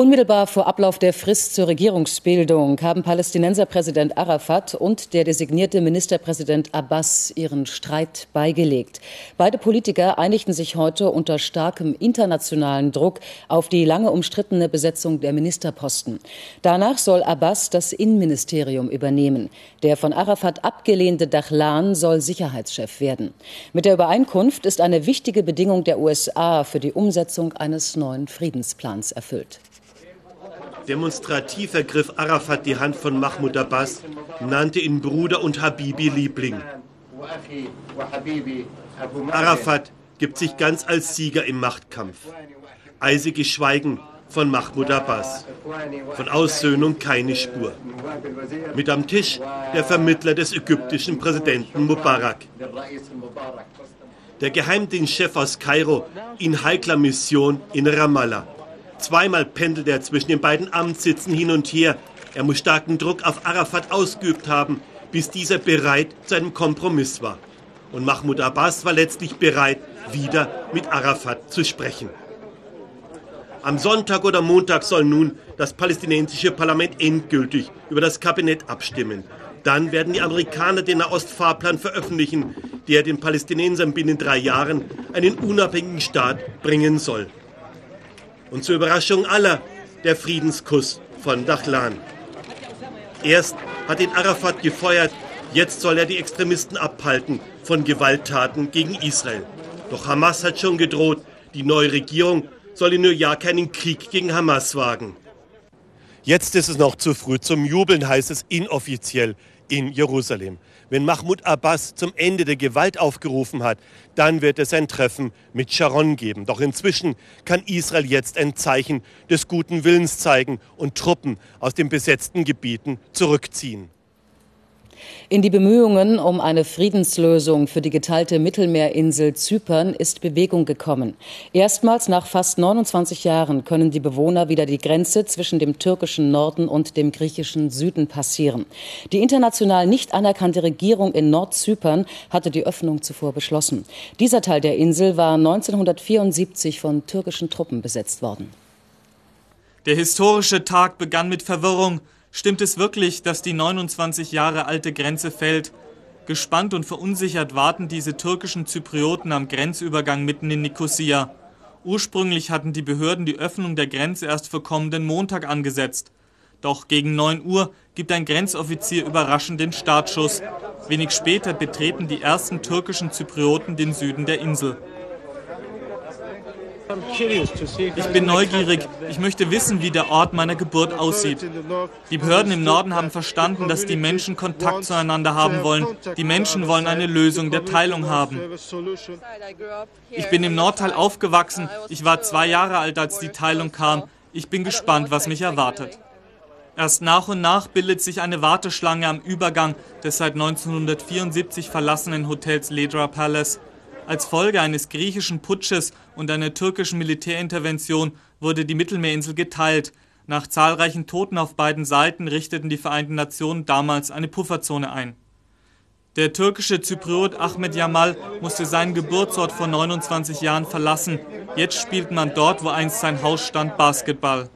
Unmittelbar vor Ablauf der Frist zur Regierungsbildung haben Palästinenserpräsident Arafat und der designierte Ministerpräsident Abbas ihren Streit beigelegt. Beide Politiker einigten sich heute unter starkem internationalen Druck auf die lange umstrittene Besetzung der Ministerposten. Danach soll Abbas das Innenministerium übernehmen. Der von Arafat abgelehnte Dachlan soll Sicherheitschef werden. Mit der Übereinkunft ist eine wichtige Bedingung der USA für die Umsetzung eines neuen Friedensplans erfüllt. Demonstrativ ergriff Arafat die Hand von Mahmoud Abbas, nannte ihn Bruder und Habibi Liebling. Arafat gibt sich ganz als Sieger im Machtkampf. Eisiges Schweigen von Mahmoud Abbas. Von Aussöhnung keine Spur. Mit am Tisch der Vermittler des ägyptischen Präsidenten Mubarak. Der Geheimdienstchef aus Kairo in heikler Mission in Ramallah. Zweimal pendelt er zwischen den beiden Amtssitzen hin und her. Er muss starken Druck auf Arafat ausgeübt haben, bis dieser bereit zu einem Kompromiss war. Und Mahmoud Abbas war letztlich bereit, wieder mit Arafat zu sprechen. Am Sonntag oder Montag soll nun das palästinensische Parlament endgültig über das Kabinett abstimmen. Dann werden die Amerikaner den Nahostfahrplan veröffentlichen, der den Palästinensern binnen drei Jahren einen unabhängigen Staat bringen soll und zur Überraschung aller der Friedenskuss von Dachlan. Erst hat ihn Arafat gefeuert, jetzt soll er die Extremisten abhalten von Gewalttaten gegen Israel. Doch Hamas hat schon gedroht, die neue Regierung soll in New York keinen Krieg gegen Hamas wagen. Jetzt ist es noch zu früh zum Jubeln, heißt es inoffiziell in Jerusalem. Wenn Mahmoud Abbas zum Ende der Gewalt aufgerufen hat, dann wird es ein Treffen mit Sharon geben. Doch inzwischen kann Israel jetzt ein Zeichen des guten Willens zeigen und Truppen aus den besetzten Gebieten zurückziehen. In die Bemühungen um eine Friedenslösung für die geteilte Mittelmeerinsel Zypern ist Bewegung gekommen. Erstmals nach fast 29 Jahren können die Bewohner wieder die Grenze zwischen dem türkischen Norden und dem griechischen Süden passieren. Die international nicht anerkannte Regierung in Nordzypern hatte die Öffnung zuvor beschlossen. Dieser Teil der Insel war 1974 von türkischen Truppen besetzt worden. Der historische Tag begann mit Verwirrung. Stimmt es wirklich, dass die 29 Jahre alte Grenze fällt? Gespannt und verunsichert warten diese türkischen Zyprioten am Grenzübergang mitten in Nikosia. Ursprünglich hatten die Behörden die Öffnung der Grenze erst für kommenden Montag angesetzt. Doch gegen 9 Uhr gibt ein Grenzoffizier überraschend den Startschuss. Wenig später betreten die ersten türkischen Zyprioten den Süden der Insel. Ich bin neugierig. Ich möchte wissen, wie der Ort meiner Geburt aussieht. Die Behörden im Norden haben verstanden, dass die Menschen Kontakt zueinander haben wollen. Die Menschen wollen eine Lösung der Teilung haben. Ich bin im Nordteil aufgewachsen. Ich war zwei Jahre alt, als die Teilung kam. Ich bin gespannt, was mich erwartet. Erst nach und nach bildet sich eine Warteschlange am Übergang des seit 1974 verlassenen Hotels Ledra Palace. Als Folge eines griechischen Putsches und einer türkischen Militärintervention wurde die Mittelmeerinsel geteilt. Nach zahlreichen Toten auf beiden Seiten richteten die Vereinten Nationen damals eine Pufferzone ein. Der türkische Zypriot Ahmed Jamal musste seinen Geburtsort vor 29 Jahren verlassen. Jetzt spielt man dort, wo einst sein Haus stand, Basketball.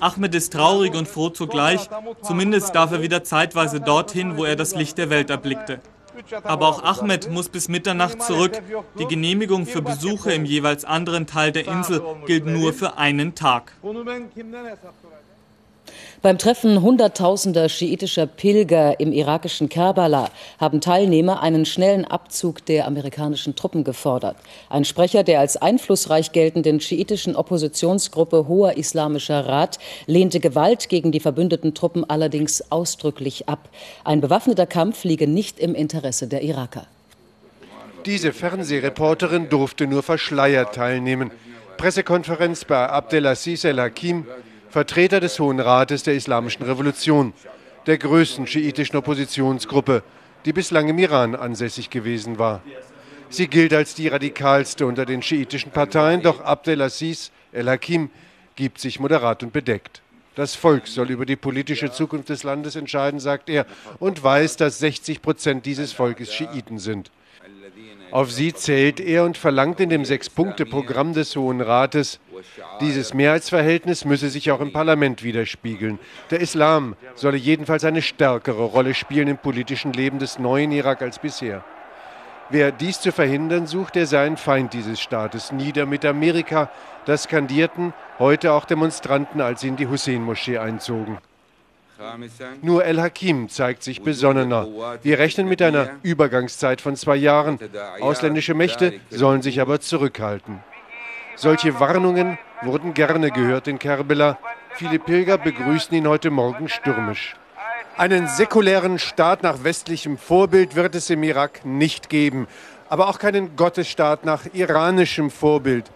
Ahmed ist traurig und froh zugleich. Zumindest darf er wieder zeitweise dorthin, wo er das Licht der Welt erblickte. Aber auch Ahmed muss bis Mitternacht zurück. Die Genehmigung für Besuche im jeweils anderen Teil der Insel gilt nur für einen Tag. Beim Treffen hunderttausender schiitischer Pilger im irakischen Kerbala haben Teilnehmer einen schnellen Abzug der amerikanischen Truppen gefordert. Ein Sprecher der als einflussreich geltenden schiitischen Oppositionsgruppe Hoher Islamischer Rat lehnte Gewalt gegen die verbündeten Truppen allerdings ausdrücklich ab. Ein bewaffneter Kampf liege nicht im Interesse der Iraker. Diese Fernsehreporterin durfte nur verschleiert teilnehmen. Pressekonferenz bei Abdelaziz El-Hakim, Vertreter des Hohen Rates der Islamischen Revolution, der größten schiitischen Oppositionsgruppe, die bislang im Iran ansässig gewesen war. Sie gilt als die radikalste unter den schiitischen Parteien, doch Abdelaziz El-Hakim gibt sich moderat und bedeckt. Das Volk soll über die politische Zukunft des Landes entscheiden, sagt er, und weiß, dass 60 Prozent dieses Volkes Schiiten sind. Auf sie zählt er und verlangt in dem Sechs-Punkte-Programm des Hohen Rates, dieses Mehrheitsverhältnis müsse sich auch im Parlament widerspiegeln. Der Islam solle jedenfalls eine stärkere Rolle spielen im politischen Leben des neuen Irak als bisher. Wer dies zu verhindern sucht, der sei ein Feind dieses Staates. Nieder mit Amerika, das skandierten heute auch Demonstranten, als sie in die Hussein-Moschee einzogen. Nur El-Hakim zeigt sich besonnener. Wir rechnen mit einer Übergangszeit von zwei Jahren. Ausländische Mächte sollen sich aber zurückhalten. Solche Warnungen wurden gerne gehört in Kerbela. Viele Pilger begrüßen ihn heute Morgen stürmisch. Einen säkulären Staat nach westlichem Vorbild wird es im Irak nicht geben, aber auch keinen Gottesstaat nach iranischem Vorbild.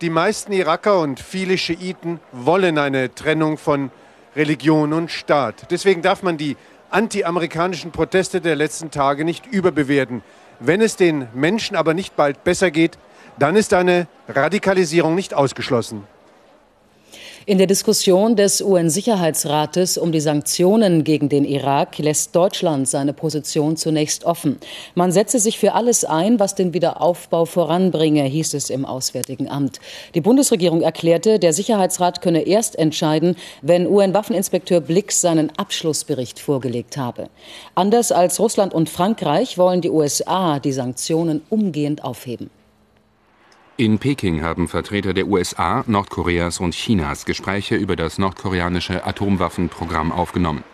Die meisten Iraker und viele Schiiten wollen eine Trennung von Religion und Staat. Deswegen darf man die anti-amerikanischen Proteste der letzten Tage nicht überbewerten. Wenn es den Menschen aber nicht bald besser geht, dann ist eine Radikalisierung nicht ausgeschlossen. In der Diskussion des UN-Sicherheitsrates um die Sanktionen gegen den Irak lässt Deutschland seine Position zunächst offen. Man setze sich für alles ein, was den Wiederaufbau voranbringe, hieß es im Auswärtigen Amt. Die Bundesregierung erklärte, der Sicherheitsrat könne erst entscheiden, wenn UN-Waffeninspekteur Blix seinen Abschlussbericht vorgelegt habe. Anders als Russland und Frankreich wollen die USA die Sanktionen umgehend aufheben. In Peking haben Vertreter der USA, Nordkoreas und Chinas Gespräche über das nordkoreanische Atomwaffenprogramm aufgenommen.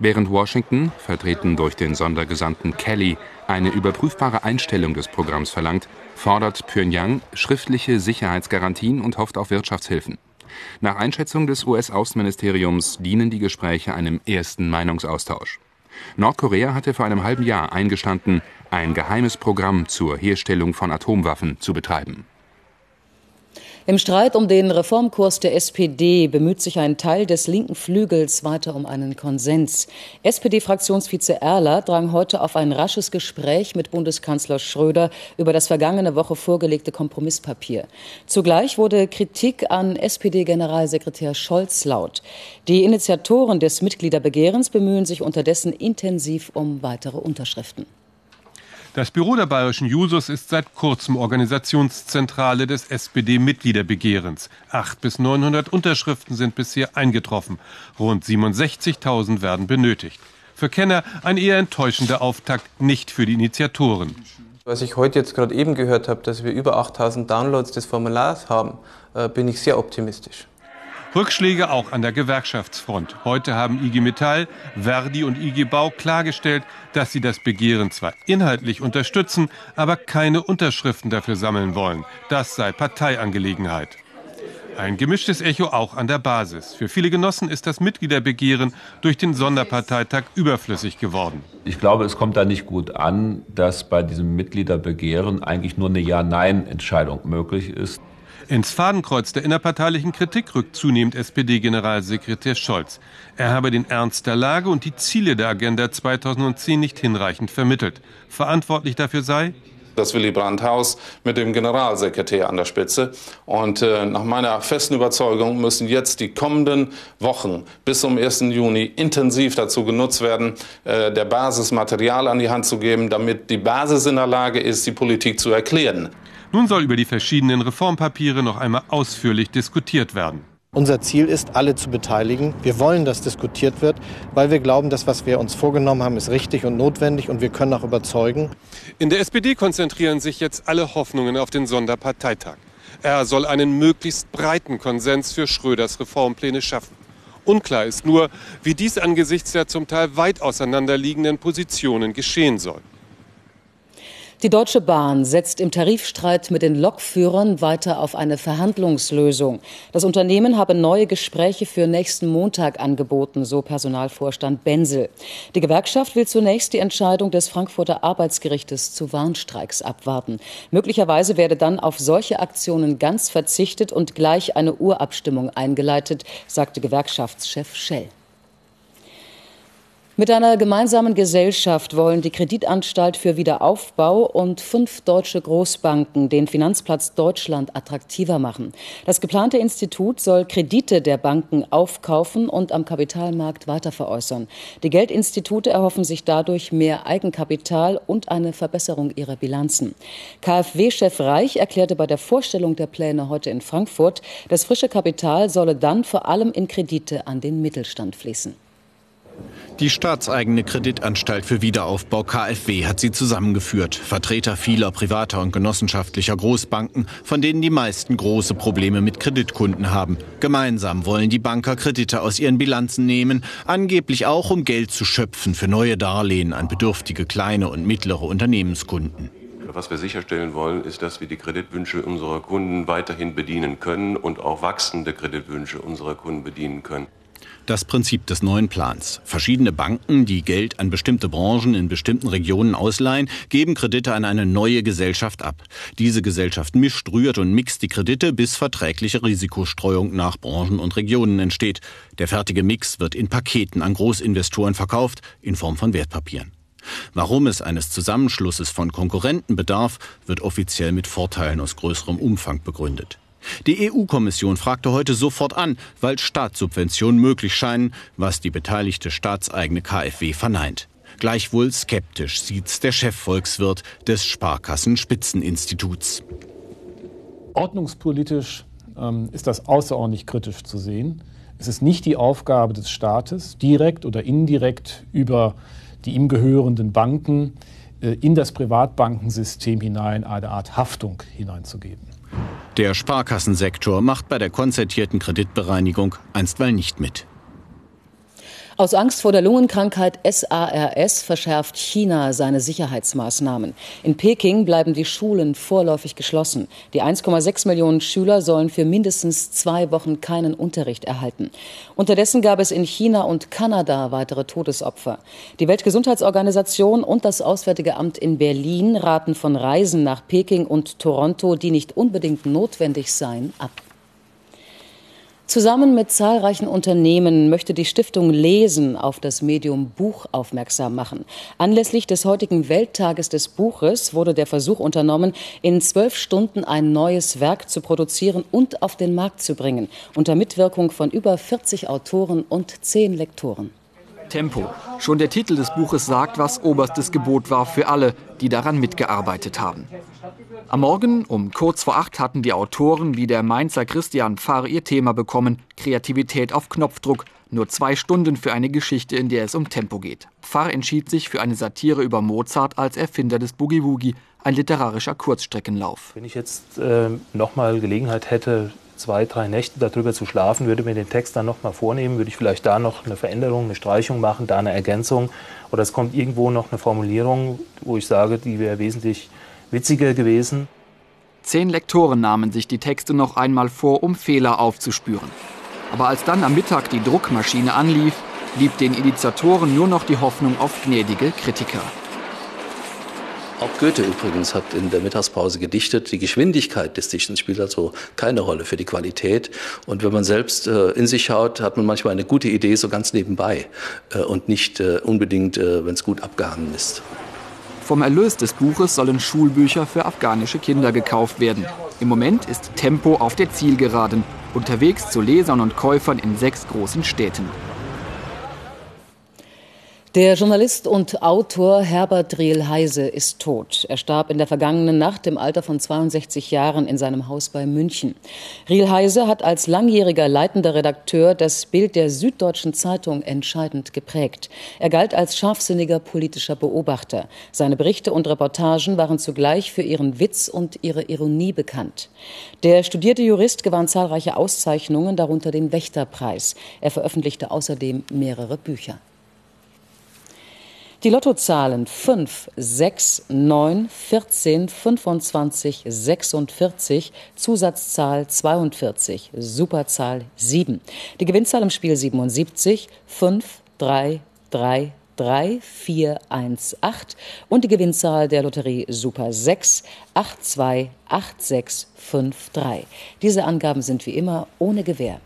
Während Washington, vertreten durch den Sondergesandten Kelly, eine überprüfbare Einstellung des Programms verlangt, fordert Pyongyang schriftliche Sicherheitsgarantien und hofft auf Wirtschaftshilfen. Nach Einschätzung des US-Außenministeriums dienen die Gespräche einem ersten Meinungsaustausch. Nordkorea hatte vor einem halben Jahr eingestanden, ein geheimes Programm zur Herstellung von Atomwaffen zu betreiben. Im Streit um den Reformkurs der SPD bemüht sich ein Teil des linken Flügels weiter um einen Konsens. SPD-Fraktionsvize Erler drang heute auf ein rasches Gespräch mit Bundeskanzler Schröder über das vergangene Woche vorgelegte Kompromisspapier. Zugleich wurde Kritik an SPD-Generalsekretär Scholz laut. Die Initiatoren des Mitgliederbegehrens bemühen sich unterdessen intensiv um weitere Unterschriften. Das Büro der bayerischen Jusos ist seit kurzem Organisationszentrale des SPD-Mitgliederbegehrens. Acht bis 900 Unterschriften sind bisher eingetroffen. Rund 67.000 werden benötigt. Für Kenner ein eher enttäuschender Auftakt, nicht für die Initiatoren. Was ich heute jetzt gerade eben gehört habe, dass wir über 8000 Downloads des Formulars haben, äh, bin ich sehr optimistisch. Rückschläge auch an der Gewerkschaftsfront. Heute haben IG Metall, Verdi und IG Bau klargestellt, dass sie das Begehren zwar inhaltlich unterstützen, aber keine Unterschriften dafür sammeln wollen. Das sei Parteiangelegenheit. Ein gemischtes Echo auch an der Basis. Für viele Genossen ist das Mitgliederbegehren durch den Sonderparteitag überflüssig geworden. Ich glaube, es kommt da nicht gut an, dass bei diesem Mitgliederbegehren eigentlich nur eine Ja-Nein-Entscheidung möglich ist. Ins Fadenkreuz der innerparteilichen Kritik rückt zunehmend SPD-Generalsekretär Scholz. Er habe den Ernst der Lage und die Ziele der Agenda 2010 nicht hinreichend vermittelt. Verantwortlich dafür sei das Willy Brandt-Haus mit dem Generalsekretär an der Spitze. Und äh, nach meiner festen Überzeugung müssen jetzt die kommenden Wochen bis zum 1. Juni intensiv dazu genutzt werden, äh, der Basis Material an die Hand zu geben, damit die Basis in der Lage ist, die Politik zu erklären. Nun soll über die verschiedenen Reformpapiere noch einmal ausführlich diskutiert werden. Unser Ziel ist, alle zu beteiligen. Wir wollen, dass diskutiert wird, weil wir glauben, dass was wir uns vorgenommen haben, ist richtig und notwendig und wir können auch überzeugen. In der SPD konzentrieren sich jetzt alle Hoffnungen auf den Sonderparteitag. Er soll einen möglichst breiten Konsens für Schröders Reformpläne schaffen. Unklar ist nur, wie dies angesichts der zum Teil weit auseinanderliegenden Positionen geschehen soll. Die Deutsche Bahn setzt im Tarifstreit mit den Lokführern weiter auf eine Verhandlungslösung. Das Unternehmen habe neue Gespräche für nächsten Montag angeboten, so Personalvorstand Benzel. Die Gewerkschaft will zunächst die Entscheidung des Frankfurter Arbeitsgerichtes zu Warnstreiks abwarten. Möglicherweise werde dann auf solche Aktionen ganz verzichtet und gleich eine Urabstimmung eingeleitet, sagte Gewerkschaftschef Schell. Mit einer gemeinsamen Gesellschaft wollen die Kreditanstalt für Wiederaufbau und fünf deutsche Großbanken den Finanzplatz Deutschland attraktiver machen. Das geplante Institut soll Kredite der Banken aufkaufen und am Kapitalmarkt weiterveräußern. Die Geldinstitute erhoffen sich dadurch mehr Eigenkapital und eine Verbesserung ihrer Bilanzen. KfW-Chef Reich erklärte bei der Vorstellung der Pläne heute in Frankfurt, das frische Kapital solle dann vor allem in Kredite an den Mittelstand fließen. Die staatseigene Kreditanstalt für Wiederaufbau KfW hat sie zusammengeführt. Vertreter vieler privater und genossenschaftlicher Großbanken, von denen die meisten große Probleme mit Kreditkunden haben. Gemeinsam wollen die Banker Kredite aus ihren Bilanzen nehmen, angeblich auch um Geld zu schöpfen für neue Darlehen an bedürftige kleine und mittlere Unternehmenskunden. Was wir sicherstellen wollen, ist, dass wir die Kreditwünsche unserer Kunden weiterhin bedienen können und auch wachsende Kreditwünsche unserer Kunden bedienen können das Prinzip des neuen Plans. Verschiedene Banken, die Geld an bestimmte Branchen in bestimmten Regionen ausleihen, geben Kredite an eine neue Gesellschaft ab. Diese Gesellschaft mischt, rührt und mixt die Kredite, bis verträgliche Risikostreuung nach Branchen und Regionen entsteht. Der fertige Mix wird in Paketen an Großinvestoren verkauft, in Form von Wertpapieren. Warum es eines Zusammenschlusses von Konkurrenten bedarf, wird offiziell mit Vorteilen aus größerem Umfang begründet. Die EU-Kommission fragte heute sofort an, weil Staatssubventionen möglich scheinen, was die beteiligte staatseigene KfW verneint. Gleichwohl skeptisch sieht's der Chefvolkswirt des Sparkassenspitzeninstituts. Ordnungspolitisch ähm, ist das außerordentlich kritisch zu sehen. Es ist nicht die Aufgabe des Staates, direkt oder indirekt über die ihm gehörenden Banken äh, in das Privatbankensystem hinein eine Art Haftung hineinzugeben. Der Sparkassensektor macht bei der konzertierten Kreditbereinigung einstweilen nicht mit. Aus Angst vor der Lungenkrankheit SARS verschärft China seine Sicherheitsmaßnahmen. In Peking bleiben die Schulen vorläufig geschlossen. Die 1,6 Millionen Schüler sollen für mindestens zwei Wochen keinen Unterricht erhalten. Unterdessen gab es in China und Kanada weitere Todesopfer. Die Weltgesundheitsorganisation und das Auswärtige Amt in Berlin raten von Reisen nach Peking und Toronto, die nicht unbedingt notwendig seien, ab. Zusammen mit zahlreichen Unternehmen möchte die Stiftung Lesen auf das Medium Buch aufmerksam machen. Anlässlich des heutigen Welttages des Buches wurde der Versuch unternommen, in zwölf Stunden ein neues Werk zu produzieren und auf den Markt zu bringen, unter Mitwirkung von über 40 Autoren und zehn Lektoren. Tempo. Schon der Titel des Buches sagt, was oberstes Gebot war für alle, die daran mitgearbeitet haben. Am Morgen um kurz vor acht hatten die Autoren wie der Mainzer Christian Pfarr ihr Thema bekommen, Kreativität auf Knopfdruck, nur zwei Stunden für eine Geschichte, in der es um Tempo geht. Pfarr entschied sich für eine Satire über Mozart als Erfinder des Boogie Woogie, ein literarischer Kurzstreckenlauf. Wenn ich jetzt äh, nochmal Gelegenheit hätte, zwei, drei Nächte darüber zu schlafen, würde mir den Text dann nochmal vornehmen, würde ich vielleicht da noch eine Veränderung, eine Streichung machen, da eine Ergänzung oder es kommt irgendwo noch eine Formulierung, wo ich sage, die wäre wesentlich witziger gewesen. Zehn Lektoren nahmen sich die Texte noch einmal vor, um Fehler aufzuspüren. Aber als dann am Mittag die Druckmaschine anlief, blieb den Initiatoren nur noch die Hoffnung auf gnädige Kritiker. Auch Goethe übrigens hat in der Mittagspause gedichtet. Die Geschwindigkeit des Dichtens spielt also keine Rolle für die Qualität. Und wenn man selbst äh, in sich schaut, hat man manchmal eine gute Idee so ganz nebenbei äh, und nicht äh, unbedingt, äh, wenn es gut abgehangen ist. Vom Erlös des Buches sollen Schulbücher für afghanische Kinder gekauft werden. Im Moment ist Tempo auf der Zielgeraden, unterwegs zu Lesern und Käufern in sechs großen Städten. Der Journalist und Autor Herbert Riel-Heise ist tot. Er starb in der vergangenen Nacht im Alter von 62 Jahren in seinem Haus bei München. Riel-Heise hat als langjähriger leitender Redakteur das Bild der Süddeutschen Zeitung entscheidend geprägt. Er galt als scharfsinniger politischer Beobachter. Seine Berichte und Reportagen waren zugleich für ihren Witz und ihre Ironie bekannt. Der studierte Jurist gewann zahlreiche Auszeichnungen, darunter den Wächterpreis. Er veröffentlichte außerdem mehrere Bücher. Die Lottozahlen 5, 6, 9, 14, 25, 46, Zusatzzahl 42, Superzahl 7. Die Gewinnzahl im Spiel 77, 5, 3, 3, 3, 4, 1, 8 und die Gewinnzahl der Lotterie Super 6, 8, 2, 8, 6, 5, 3. Diese Angaben sind wie immer ohne Gewähr.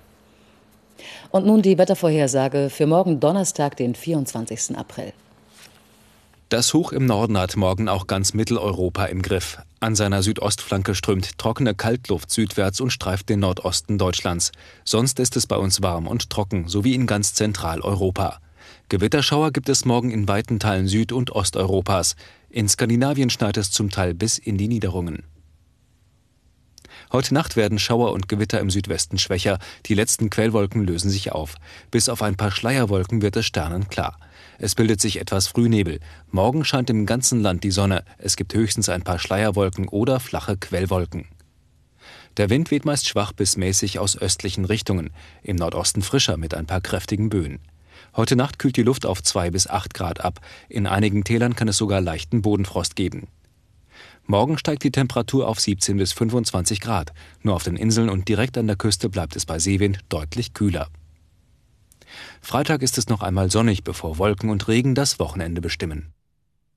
Und nun die Wettervorhersage für morgen Donnerstag, den 24. April. Das Hoch im Norden hat morgen auch ganz Mitteleuropa im Griff. An seiner Südostflanke strömt trockene Kaltluft südwärts und streift den Nordosten Deutschlands. Sonst ist es bei uns warm und trocken, sowie in ganz Zentraleuropa. Gewitterschauer gibt es morgen in weiten Teilen Süd- und Osteuropas. In Skandinavien schneit es zum Teil bis in die Niederungen. Heute Nacht werden Schauer und Gewitter im Südwesten schwächer. Die letzten Quellwolken lösen sich auf. Bis auf ein paar Schleierwolken wird es sternenklar. Es bildet sich etwas Frühnebel. Morgen scheint im ganzen Land die Sonne. Es gibt höchstens ein paar Schleierwolken oder flache Quellwolken. Der Wind weht meist schwach bis mäßig aus östlichen Richtungen, im Nordosten frischer mit ein paar kräftigen Böen. Heute Nacht kühlt die Luft auf 2 bis 8 Grad ab. In einigen Tälern kann es sogar leichten Bodenfrost geben. Morgen steigt die Temperatur auf 17 bis 25 Grad. Nur auf den Inseln und direkt an der Küste bleibt es bei Seewind deutlich kühler. Freitag ist es noch einmal sonnig, bevor Wolken und Regen das Wochenende bestimmen.